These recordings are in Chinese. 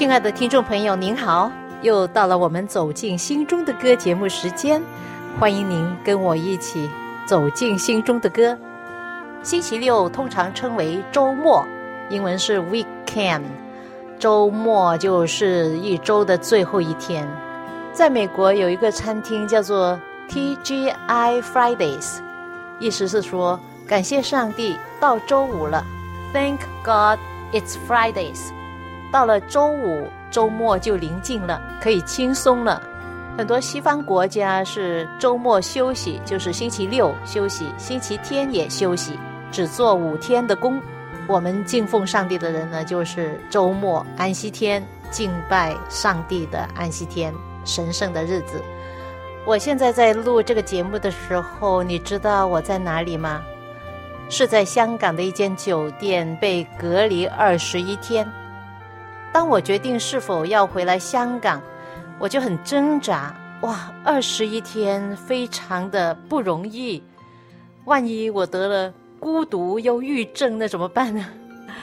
亲爱的听众朋友，您好，又到了我们走进心中的歌节目时间，欢迎您跟我一起走进心中的歌。星期六通常称为周末，英文是 weekend，周末就是一周的最后一天。在美国有一个餐厅叫做 TGI Fridays，意思是说感谢上帝，到周五了，Thank God it's Fridays。到了周五，周末就临近了，可以轻松了。很多西方国家是周末休息，就是星期六休息，星期天也休息，只做五天的工。我们敬奉上帝的人呢，就是周末安息天敬拜上帝的安息天，神圣的日子。我现在在录这个节目的时候，你知道我在哪里吗？是在香港的一间酒店被隔离二十一天。当我决定是否要回来香港，我就很挣扎。哇，二十一天非常的不容易，万一我得了孤独忧郁症，那怎么办呢？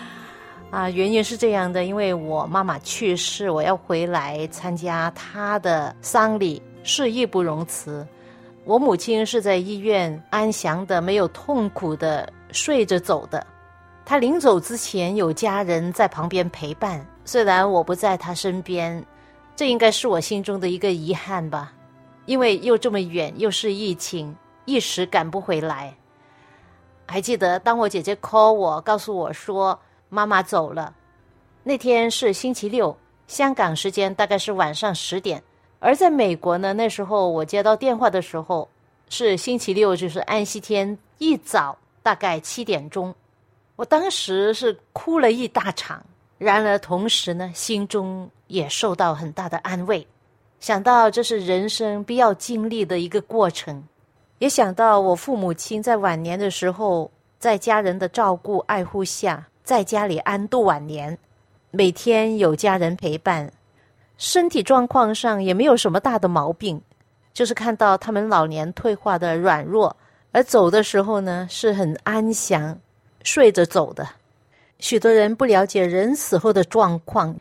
啊，原因是这样的，因为我妈妈去世，我要回来参加她的丧礼，是义不容辞。我母亲是在医院安详的、没有痛苦的睡着走的。她临走之前，有家人在旁边陪伴。虽然我不在他身边，这应该是我心中的一个遗憾吧，因为又这么远，又是疫情，一时赶不回来。还记得当我姐姐 call 我，告诉我说妈妈走了，那天是星期六，香港时间大概是晚上十点，而在美国呢，那时候我接到电话的时候是星期六，就是安息天一早大概七点钟，我当时是哭了一大场。然而，同时呢，心中也受到很大的安慰。想到这是人生必要经历的一个过程，也想到我父母亲在晚年的时候，在家人的照顾爱护下，在家里安度晚年，每天有家人陪伴，身体状况上也没有什么大的毛病，就是看到他们老年退化的软弱，而走的时候呢，是很安详，睡着走的。许多人不了解人死后的状况，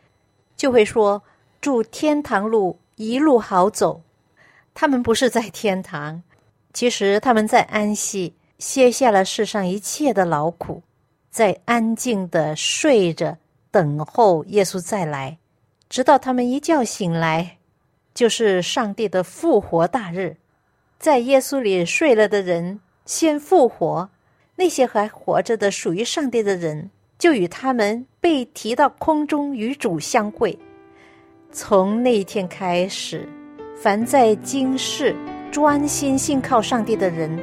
就会说：“祝天堂路一路好走。”他们不是在天堂，其实他们在安息，卸下了世上一切的劳苦，在安静的睡着，等候耶稣再来，直到他们一觉醒来，就是上帝的复活大日。在耶稣里睡了的人先复活，那些还活着的属于上帝的人。就与他们被提到空中与主相会。从那一天开始，凡在今世专心信靠上帝的人，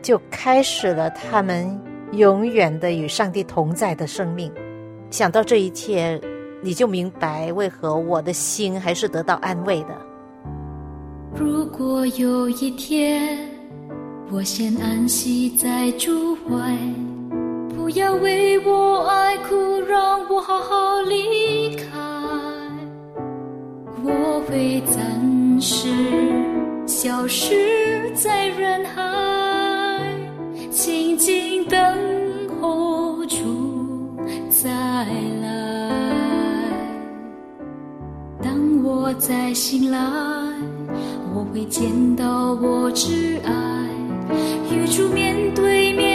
就开始了他们永远的与上帝同在的生命。想到这一切，你就明白为何我的心还是得到安慰的。如果有一天，我先安息在主怀。不要为我爱哭，让我好好离开。我会暂时消失在人海，静静等候主再来。当我再醒来，我会见到我挚爱，与主面对面，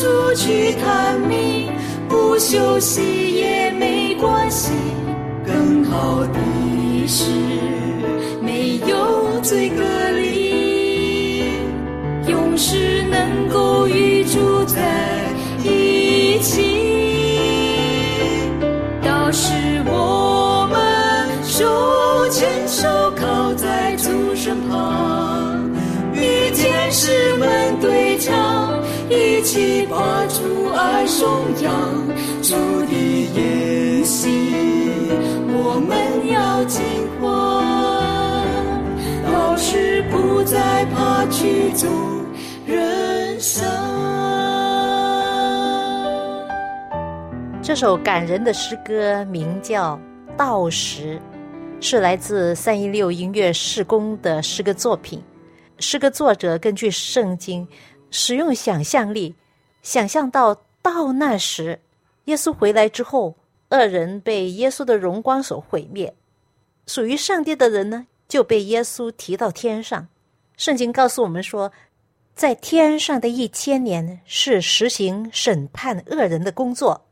出去探秘，不休息也没关系。更好的是没有最隔离，永世能够与把主爱颂扬，主的言行我们要尽欢。到时不再怕曲终人散。这首感人的诗歌名叫《道时》，是来自三一六音乐事工的诗歌作品。诗歌作者根据圣经，使用想象力，想象到到那时，耶稣回来之后，恶人被耶稣的荣光所毁灭，属于上帝的人呢，就被耶稣提到天上。圣经告诉我们说，在天上的一千年是实行审判恶人的工作。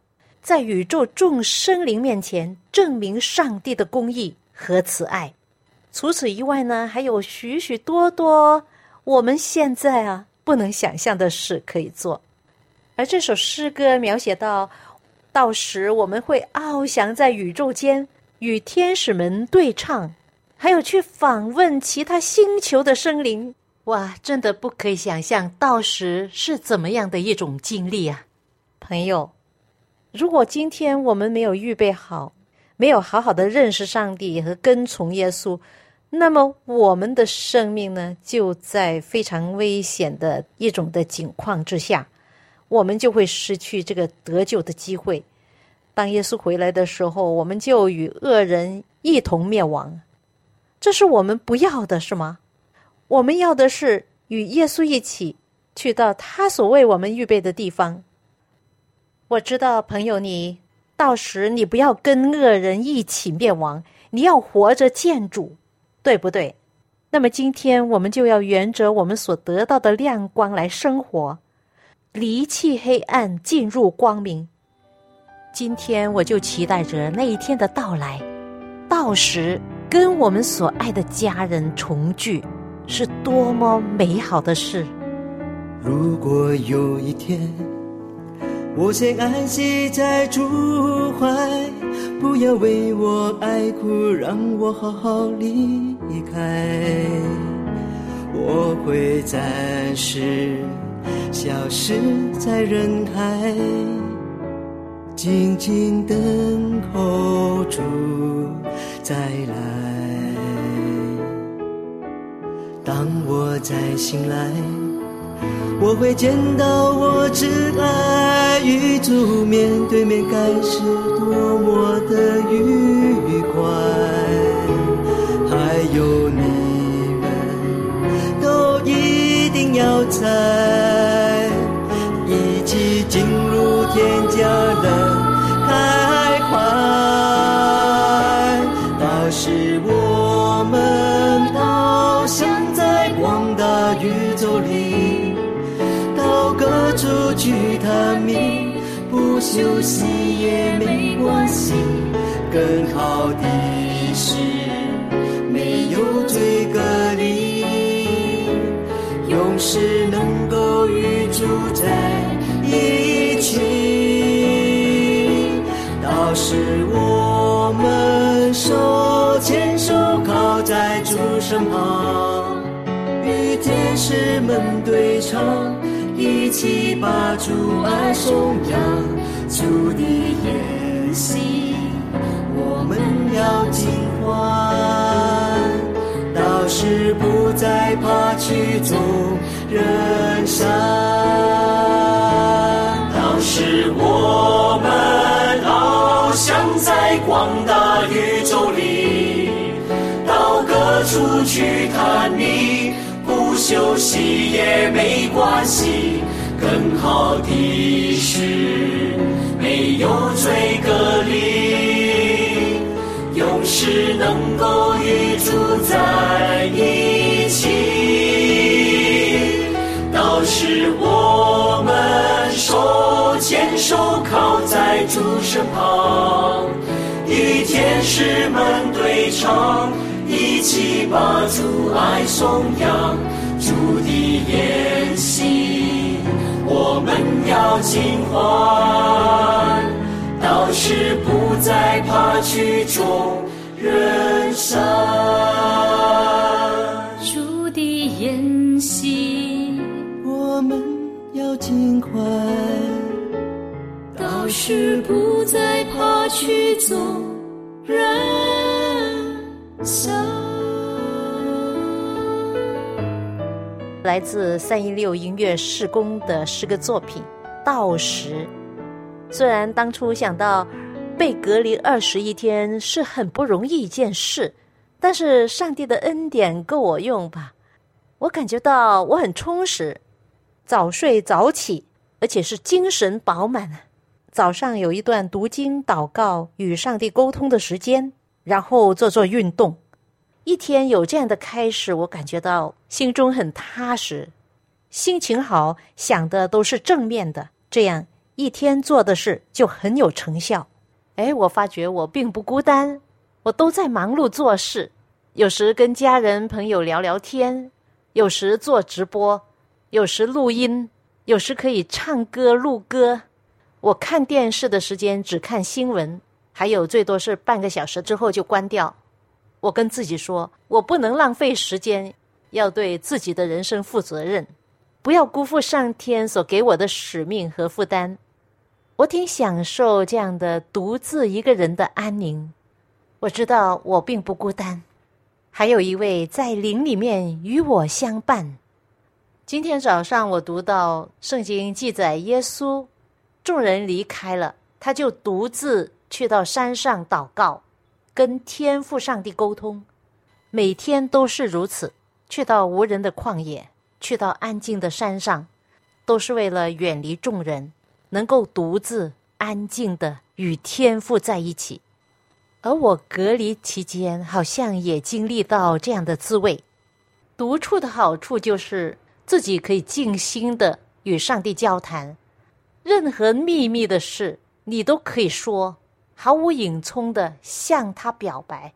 在宇宙众生灵面前证明上帝的公义和慈爱。除此以外呢，还有许许多多我们现在啊不能想象的事可以做。而这首诗歌描写到，到时我们会翱翔在宇宙间，与天使们对唱，还有去访问其他星球的生灵。哇，真的不可以想象到时是怎么样的一种经历啊，朋友。如果今天我们没有预备好，没有好好的认识上帝和跟从耶稣，那么我们的生命呢，就在非常危险的一种的境况之下，我们就会失去这个得救的机会。当耶稣回来的时候，我们就与恶人一同灭亡。这是我们不要的，是吗？我们要的是与耶稣一起去到他所为我们预备的地方。我知道，朋友，你到时你不要跟恶人一起灭亡，你要活着见主，对不对？那么今天我们就要沿着我们所得到的亮光来生活，离弃黑暗，进入光明。今天我就期待着那一天的到来，到时跟我们所爱的家人重聚，是多么美好的事！如果有一天。我先安息在主怀，不要为我爱哭，让我好好离开。我会暂时消失在人海，静静等候主再来。当我再醒来。我会见到我挚爱与主面对面，该是多么的愉快。还有你们都一定要在天家的开怀。那时我们好像在广大宇宙里。到各处去探秘，不休息也没关系。更好的是没有罪隔离，永世是我们手牵手靠在主身旁，与天使们对唱。一起把主爱颂扬，主的言行我们要尽欢。到时不再怕曲终人散，到时我们我想在广大宇宙里，到各处去探秘。休息也没关系，更好的是没有罪隔离，永世能够与主在一起。到时我们手牵手靠在主身旁，与天使们对唱，一起把主爱颂扬。主的宴席，我们要尽欢，到时不再怕曲终人散。主的宴席，我们要尽快，是不再怕曲终人散。来自三一六音乐社工的诗歌作品《到时》。虽然当初想到被隔离二十一天是很不容易一件事，但是上帝的恩典够我用吧。我感觉到我很充实，早睡早起，而且是精神饱满。早上有一段读经、祷告、与上帝沟通的时间，然后做做运动。一天有这样的开始，我感觉到心中很踏实，心情好，想的都是正面的，这样一天做的事就很有成效。哎，我发觉我并不孤单，我都在忙碌做事，有时跟家人朋友聊聊天，有时做直播，有时录音，有时可以唱歌录歌。我看电视的时间只看新闻，还有最多是半个小时之后就关掉。我跟自己说，我不能浪费时间，要对自己的人生负责任，不要辜负上天所给我的使命和负担。我挺享受这样的独自一个人的安宁。我知道我并不孤单，还有一位在灵里面与我相伴。今天早上我读到圣经记载，耶稣众人离开了，他就独自去到山上祷告。跟天父上帝沟通，每天都是如此。去到无人的旷野，去到安静的山上，都是为了远离众人，能够独自安静的与天父在一起。而我隔离期间，好像也经历到这样的滋味。独处的好处就是自己可以静心的与上帝交谈，任何秘密的事你都可以说。毫无隐冲的向他表白，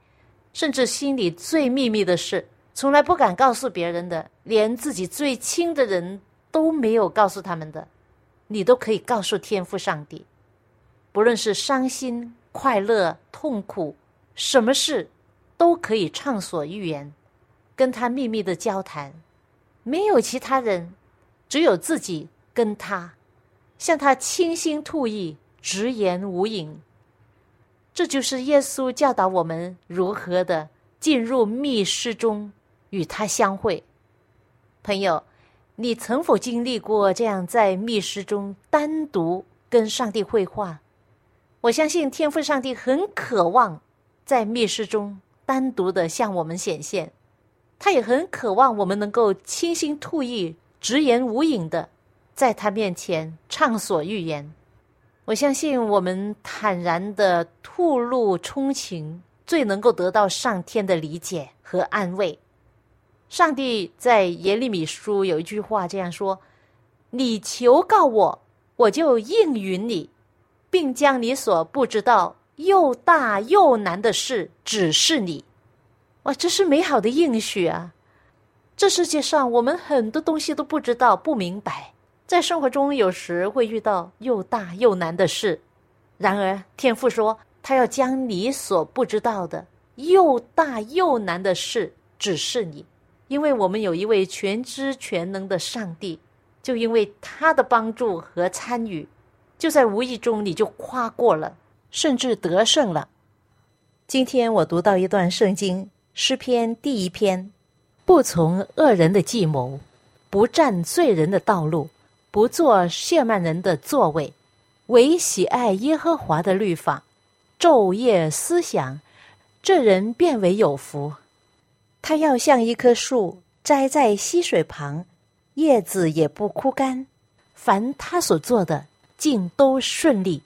甚至心里最秘密的事，从来不敢告诉别人的，连自己最亲的人都没有告诉他们的，你都可以告诉天父上帝。不论是伤心、快乐、痛苦，什么事都可以畅所欲言，跟他秘密的交谈，没有其他人，只有自己跟他，向他倾心吐意，直言无隐。这就是耶稣教导我们如何的进入密室中与他相会。朋友，你曾否经历过这样在密室中单独跟上帝会话？我相信天父上帝很渴望在密室中单独的向我们显现，他也很渴望我们能够倾心吐意、直言无隐的在他面前畅所欲言。我相信我们坦然的吐露衷情，最能够得到上天的理解和安慰。上帝在耶利米书有一句话这样说：“你求告我，我就应允你，并将你所不知道又大又难的事指示你。”哇，这是美好的应许啊！这世界上我们很多东西都不知道、不明白。在生活中，有时会遇到又大又难的事，然而天父说，他要将你所不知道的又大又难的事指示你，因为我们有一位全知全能的上帝，就因为他的帮助和参与，就在无意中你就跨过了，甚至得胜了。今天我读到一段圣经诗篇第一篇，不从恶人的计谋，不占罪人的道路。不做亵慢人的座位，唯喜爱耶和华的律法，昼夜思想，这人变为有福。他要像一棵树栽在溪水旁，叶子也不枯干，凡他所做的尽都顺利。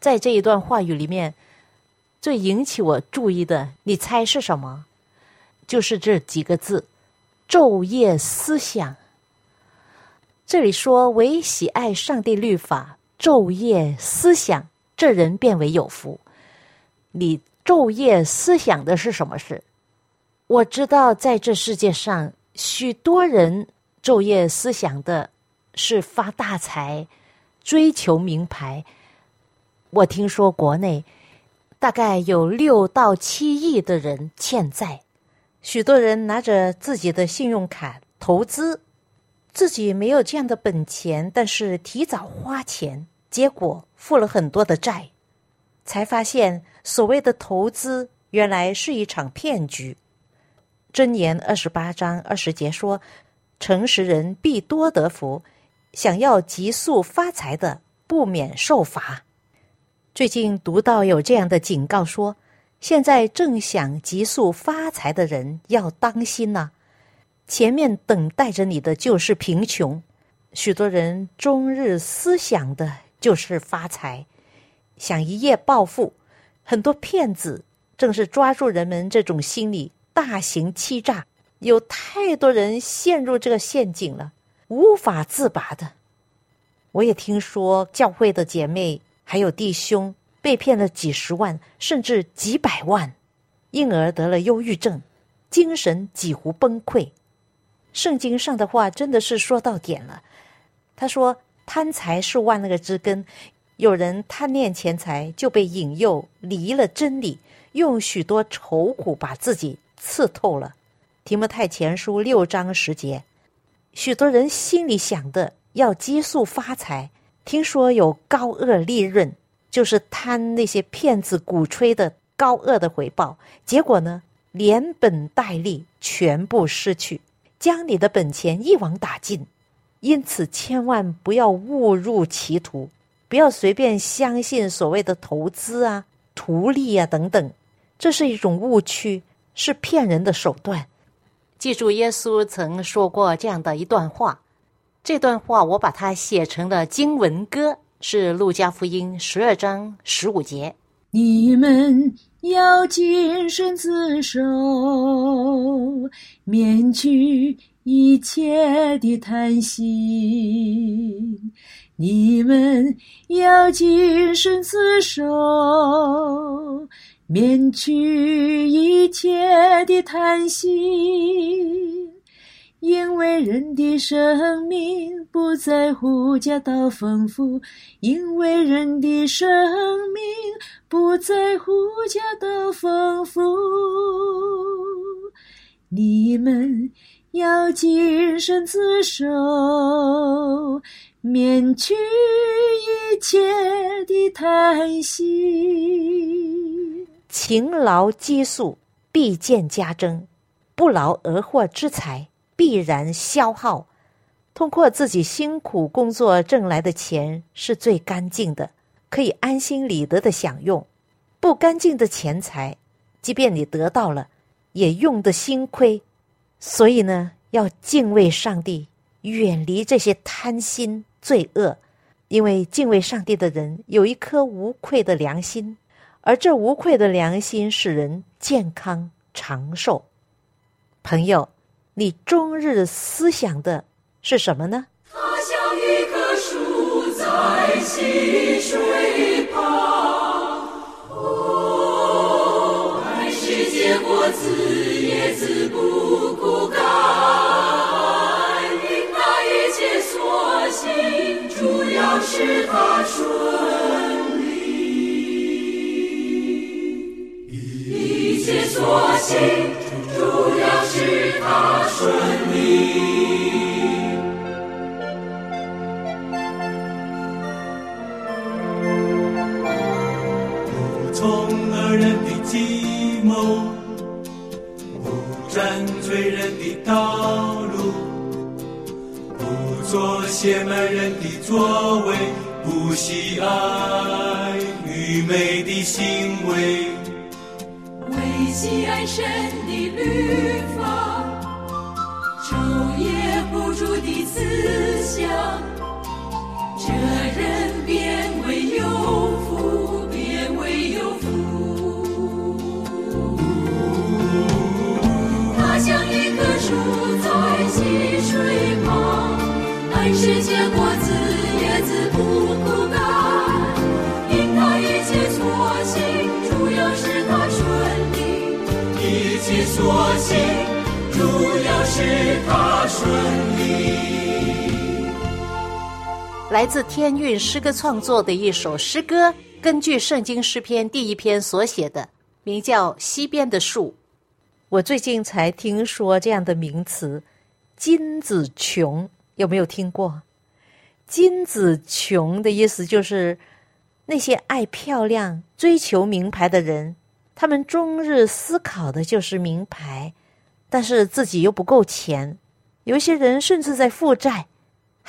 在这一段话语里面，最引起我注意的，你猜是什么？就是这几个字：昼夜思想。这里说，唯喜爱上帝律法，昼夜思想，这人变为有福。你昼夜思想的是什么事？我知道，在这世界上，许多人昼夜思想的是发大财、追求名牌。我听说国内大概有六到七亿的人欠债，许多人拿着自己的信用卡投资，自己没有这样的本钱，但是提早花钱，结果付了很多的债，才发现所谓的投资原来是一场骗局。箴言二十八章二十节说：“诚实人必多得福，想要急速发财的不免受罚。”最近读到有这样的警告说：“现在正想急速发财的人要当心呐！前面等待着你的就是贫穷。许多人终日思想的就是发财，想一夜暴富。很多骗子正是抓住人们这种心理。”大型欺诈，有太多人陷入这个陷阱了，无法自拔的。我也听说教会的姐妹还有弟兄被骗了几十万，甚至几百万，因而得了忧郁症，精神几乎崩溃。圣经上的话真的是说到点了。他说：“贪财是万恶之根。”有人贪恋钱财，就被引诱离了真理，用许多愁苦把自己。刺透了，《提摩太前书》六章十节，许多人心里想的要激速发财，听说有高额利润，就是贪那些骗子鼓吹的高额的回报，结果呢，连本带利全部失去，将你的本钱一网打尽。因此，千万不要误入歧途，不要随便相信所谓的投资啊、图利啊等等，这是一种误区。是骗人的手段。记住，耶稣曾说过这样的一段话，这段话我把它写成了经文歌，是路加福音十二章十五节。你们要谨慎自守，免去一切的贪心。你们要谨慎自守。免去一切的贪心，因为人的生命不在乎家道丰富，因为人的生命不在乎家道丰富。你们要谨慎自守，免去一切的贪心。勤劳积蓄，必见家增；不劳而获之财，必然消耗。通过自己辛苦工作挣来的钱是最干净的，可以安心理得的享用。不干净的钱财，即便你得到了，也用得心亏。所以呢，要敬畏上帝，远离这些贪心罪恶，因为敬畏上帝的人有一颗无愧的良心。而这无愧的良心使人健康长寿。朋友，你终日思想的是什么呢？他像一棵树在溪水旁，哦，还是结果子也子不枯干，因那一切所行，主要是它顺。所幸，按时结果子，叶子不枯干，因他一切所行，主要是他顺利。一切所行，主要是他顺利。来自天韵诗歌创作的一首诗歌，根据圣经诗篇第一篇所写的，名叫《西边的树》。我最近才听说这样的名词“金子琼”，有没有听过？“金子穷”的意思就是那些爱漂亮、追求名牌的人，他们终日思考的就是名牌，但是自己又不够钱，有一些人甚至在负债。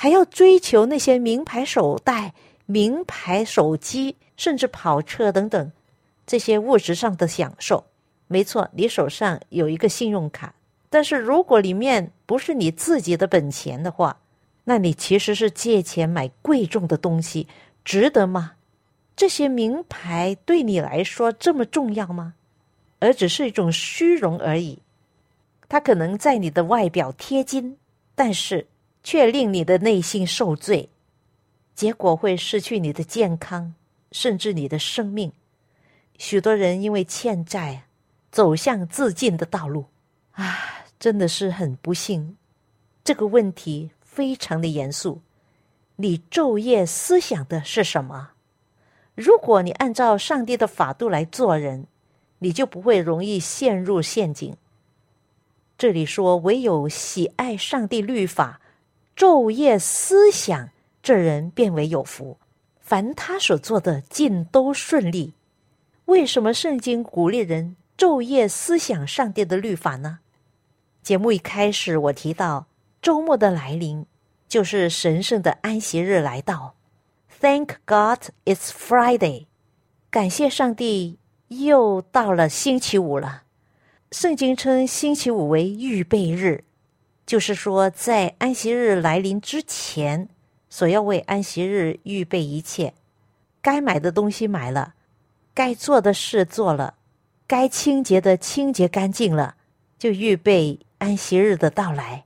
还要追求那些名牌手袋、名牌手机，甚至跑车等等这些物质上的享受。没错，你手上有一个信用卡，但是如果里面不是你自己的本钱的话，那你其实是借钱买贵重的东西，值得吗？这些名牌对你来说这么重要吗？而只是一种虚荣而已。它可能在你的外表贴金，但是。却令你的内心受罪，结果会失去你的健康，甚至你的生命。许多人因为欠债，走向自尽的道路，啊，真的是很不幸。这个问题非常的严肃。你昼夜思想的是什么？如果你按照上帝的法度来做人，你就不会容易陷入陷阱。这里说，唯有喜爱上帝律法。昼夜思想，这人变为有福。凡他所做的，尽都顺利。为什么圣经鼓励人昼夜思想上帝的律法呢？节目一开始，我提到周末的来临，就是神圣的安息日来到。Thank God it's Friday，感谢上帝，又到了星期五了。圣经称星期五为预备日。就是说，在安息日来临之前，所要为安息日预备一切，该买的东西买了，该做的事做了，该清洁的清洁干净了，就预备安息日的到来。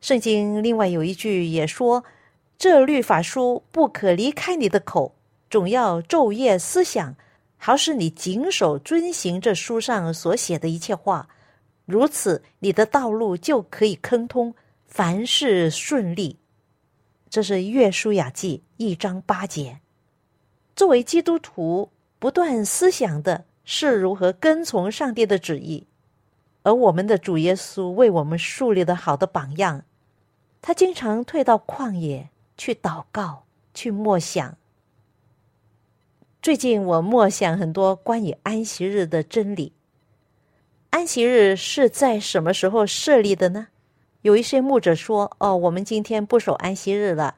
圣经另外有一句也说：“这律法书不可离开你的口，总要昼夜思想，好使你谨守遵行这书上所写的一切话。”如此，你的道路就可以亨通，凡事顺利。这是约书雅记一章八节。作为基督徒，不断思想的是如何跟从上帝的旨意，而我们的主耶稣为我们树立了好的榜样。他经常退到旷野去祷告，去默想。最近我默想很多关于安息日的真理。安息日是在什么时候设立的呢？有一些牧者说：“哦，我们今天不守安息日了，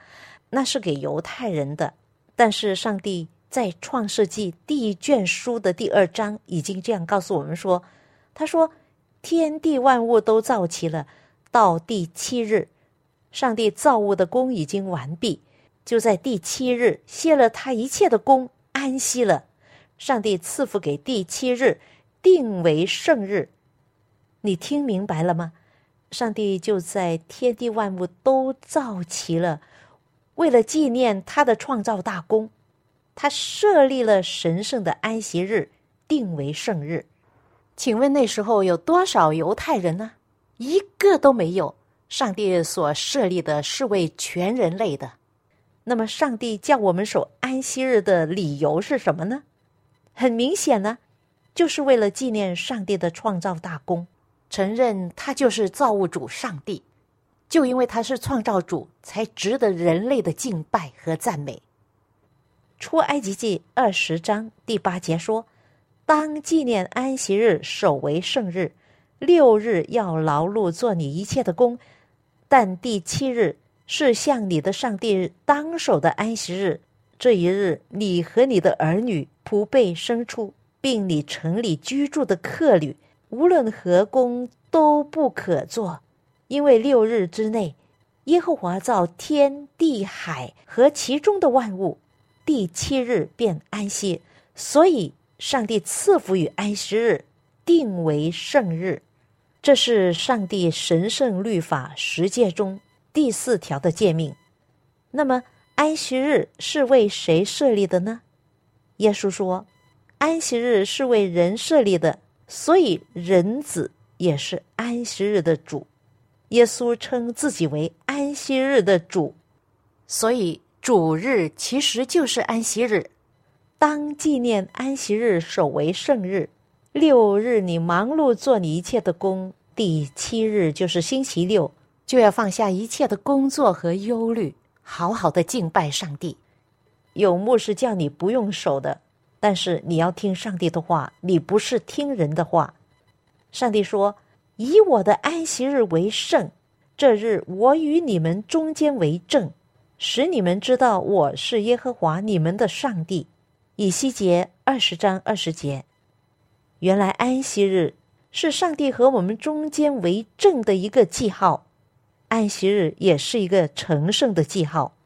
那是给犹太人的。”但是上帝在创世纪第一卷书的第二章已经这样告诉我们说：“他说，天地万物都造齐了，到第七日，上帝造物的功已经完毕，就在第七日歇了他一切的功，安息了。上帝赐福给第七日。”定为圣日，你听明白了吗？上帝就在天地万物都造齐了，为了纪念他的创造大功，他设立了神圣的安息日，定为圣日。请问那时候有多少犹太人呢？一个都没有。上帝所设立的是为全人类的。那么，上帝叫我们守安息日的理由是什么呢？很明显呢。就是为了纪念上帝的创造大功，承认他就是造物主上帝，就因为他是创造主，才值得人类的敬拜和赞美。出埃及记二十章第八节说：“当纪念安息日，守为圣日。六日要劳碌做你一切的工，但第七日是向你的上帝当守的安息日。这一日，你和你的儿女、仆婢、牲畜。”并你城里居住的客旅，无论何工都不可做，因为六日之内，耶和华造天地海和其中的万物，第七日便安息，所以上帝赐福于安息日，定为圣日。这是上帝神圣律法十诫中第四条的诫命。那么安息日是为谁设立的呢？耶稣说。安息日是为人设立的，所以人子也是安息日的主。耶稣称自己为安息日的主，所以主日其实就是安息日。当纪念安息日，守为圣日。六日你忙碌做你一切的工，第七日就是星期六，就要放下一切的工作和忧虑，好好的敬拜上帝。有牧师叫你不用守的，但是你要听上帝的话，你不是听人的话。上帝说：“以我的安息日为圣，这日我与你们中间为证，使你们知道我是耶和华你们的上帝。”以西结二十章二十节，原来安息日是上帝和我们中间为证的一个记号，安息日也是一个成圣的记号。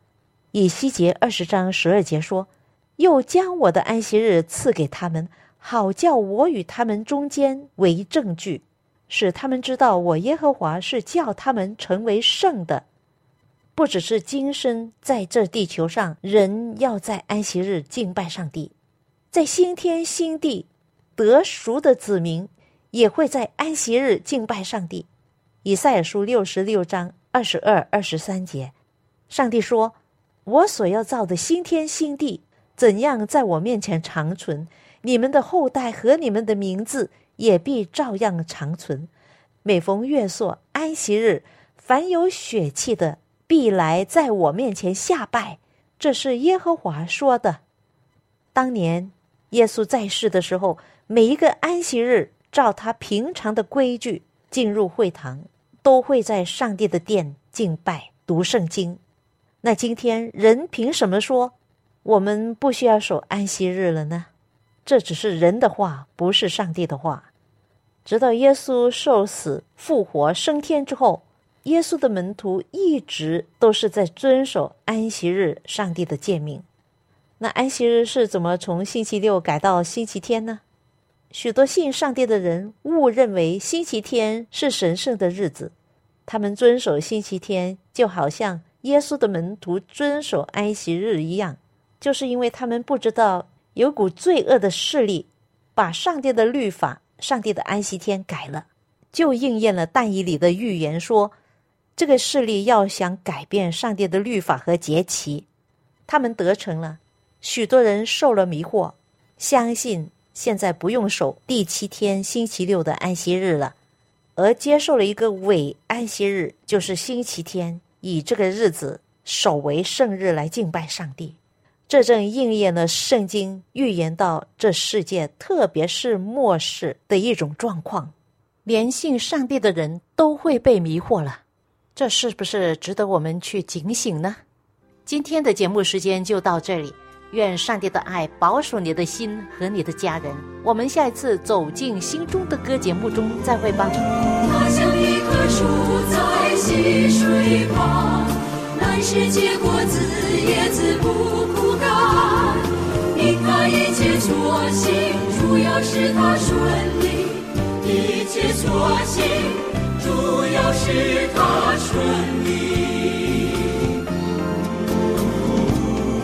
以西结二十章十二节说：“又将我的安息日赐给他们，好叫我与他们中间为证据，使他们知道我耶和华是叫他们成为圣的。”不只是今生在这地球上，人要在安息日敬拜上帝，在新天新地得赎的子民也会在安息日敬拜上帝。以赛亚书六十六章二十二、二十三节，上帝说：“我所要造的新天新地，怎样在我面前长存，你们的后代和你们的名字也必照样长存。每逢月朔、安息日，凡有血气的。”必来在我面前下拜，这是耶和华说的。当年耶稣在世的时候，每一个安息日，照他平常的规矩进入会堂，都会在上帝的殿敬拜、读圣经。那今天人凭什么说我们不需要守安息日了呢？这只是人的话，不是上帝的话。直到耶稣受死、复活、升天之后。耶稣的门徒一直都是在遵守安息日上帝的诫命。那安息日是怎么从星期六改到星期天呢？许多信上帝的人误认为星期天是神圣的日子，他们遵守星期天就好像耶稣的门徒遵守安息日一样，就是因为他们不知道有股罪恶的势力把上帝的律法、上帝的安息天改了，就应验了但以理的预言说。这个势力要想改变上帝的律法和节期，他们得逞了。许多人受了迷惑，相信现在不用守第七天星期六的安息日了，而接受了一个伪安息日，就是星期天，以这个日子守为圣日来敬拜上帝。这正应验了圣经预言到这世界，特别是末世的一种状况，连信上帝的人都会被迷惑了。这是不是值得我们去警醒呢？今天的节目时间就到这里，愿上帝的爱保守你的心和你的家人。我们下一次走进心中的歌节目中再会吧。它像一棵树在溪水旁，满是结果子，叶子不枯干。因它一切所行，主要是它顺利，一切所行。主要是他顺利，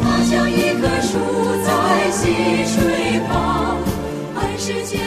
他像一棵树在溪水旁，满是结。